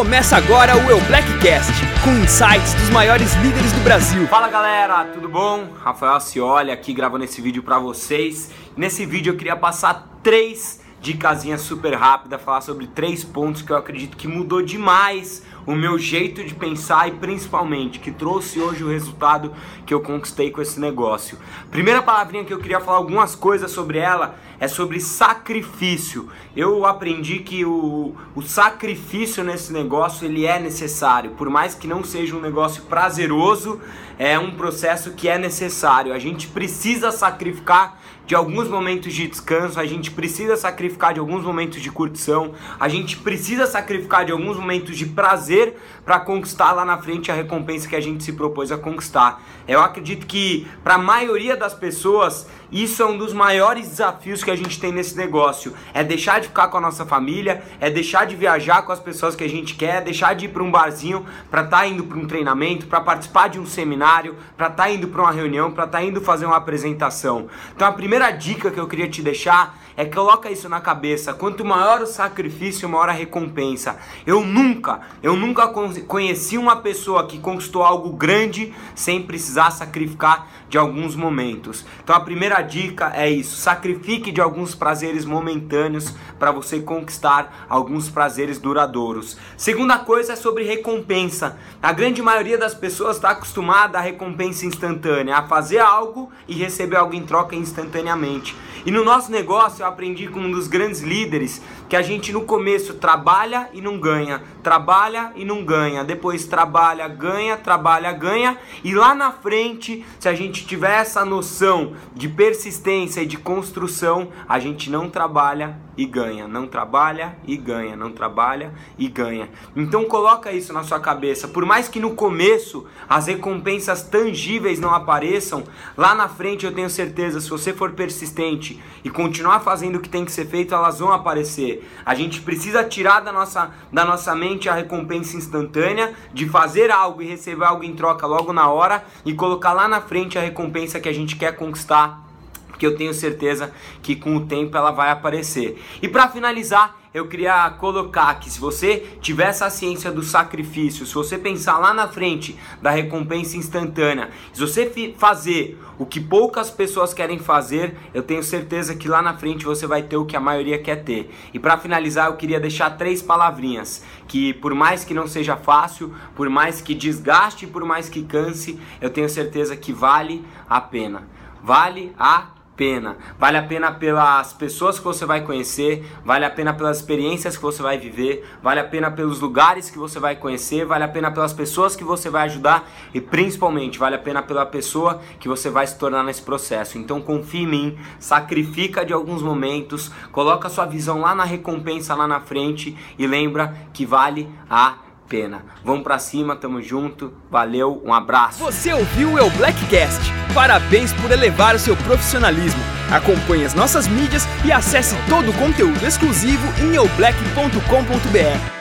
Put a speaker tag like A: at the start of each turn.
A: Começa agora o Eu Blackcast, com insights dos maiores líderes do Brasil.
B: Fala galera, tudo bom? Rafael Cioli aqui gravando esse vídeo para vocês. Nesse vídeo eu queria passar três dicasinhas super rápidas, falar sobre três pontos que eu acredito que mudou demais o meu jeito de pensar e principalmente que trouxe hoje o resultado que eu conquistei com esse negócio. Primeira palavrinha que eu queria falar algumas coisas sobre ela é sobre sacrifício. Eu aprendi que o, o sacrifício nesse negócio ele é necessário, por mais que não seja um negócio prazeroso, é um processo que é necessário. A gente precisa sacrificar de alguns momentos de descanso, a gente precisa sacrificar de alguns momentos de curtição, a gente precisa sacrificar de alguns momentos de prazer para conquistar lá na frente a recompensa que a gente se propôs a conquistar. Eu acredito que para a maioria das pessoas isso é um dos maiores desafios que a gente tem nesse negócio. É deixar de ficar com a nossa família, é deixar de viajar com as pessoas que a gente quer, é deixar de ir para um barzinho para estar tá indo para um treinamento, para participar de um seminário, para estar tá indo para uma reunião, para estar tá indo fazer uma apresentação. Então a primeira dica que eu queria te deixar é coloca isso na cabeça. Quanto maior o sacrifício, maior a recompensa. Eu nunca, eu nunca conheci uma pessoa que conquistou algo grande sem precisar sacrificar de alguns momentos. Então a primeira dica é isso: sacrifique de alguns prazeres momentâneos para você conquistar alguns prazeres duradouros. Segunda coisa é sobre recompensa. A grande maioria das pessoas está acostumada à recompensa instantânea, a fazer algo e receber algo em troca instantaneamente. E no nosso negócio eu aprendi com um dos grandes líderes que a gente no começo trabalha e não ganha, trabalha e não ganha, depois trabalha, ganha, trabalha, ganha, e lá na frente, se a gente tiver essa noção de persistência e de construção, a gente não trabalha e ganha, não trabalha e ganha, não trabalha e ganha. Então coloca isso na sua cabeça. Por mais que no começo as recompensas tangíveis não apareçam, lá na frente eu tenho certeza, se você for persistente e continuar fazendo o que tem que ser feito, elas vão aparecer. A gente precisa tirar da nossa, da nossa mente a recompensa instantânea de fazer algo e receber algo em troca logo na hora e colocar lá na frente a recompensa que a gente quer conquistar que eu tenho certeza que com o tempo ela vai aparecer. E para finalizar, eu queria colocar que se você tiver essa ciência do sacrifício, se você pensar lá na frente da recompensa instantânea, se você fazer o que poucas pessoas querem fazer, eu tenho certeza que lá na frente você vai ter o que a maioria quer ter. E para finalizar, eu queria deixar três palavrinhas que por mais que não seja fácil, por mais que desgaste, por mais que canse, eu tenho certeza que vale a pena. Vale a pena. Vale a pena pelas pessoas que você vai conhecer, vale a pena pelas experiências que você vai viver, vale a pena pelos lugares que você vai conhecer, vale a pena pelas pessoas que você vai ajudar e principalmente vale a pena pela pessoa que você vai se tornar nesse processo. Então confie em mim, sacrifica de alguns momentos, coloca sua visão lá na recompensa lá na frente e lembra que vale a pena. Vamos para cima, tamo junto. Valeu, um abraço.
A: Você ouviu o El Blackcast? Parabéns por elevar o seu profissionalismo. Acompanhe as nossas mídias e acesse todo o conteúdo exclusivo em eublack.com.br.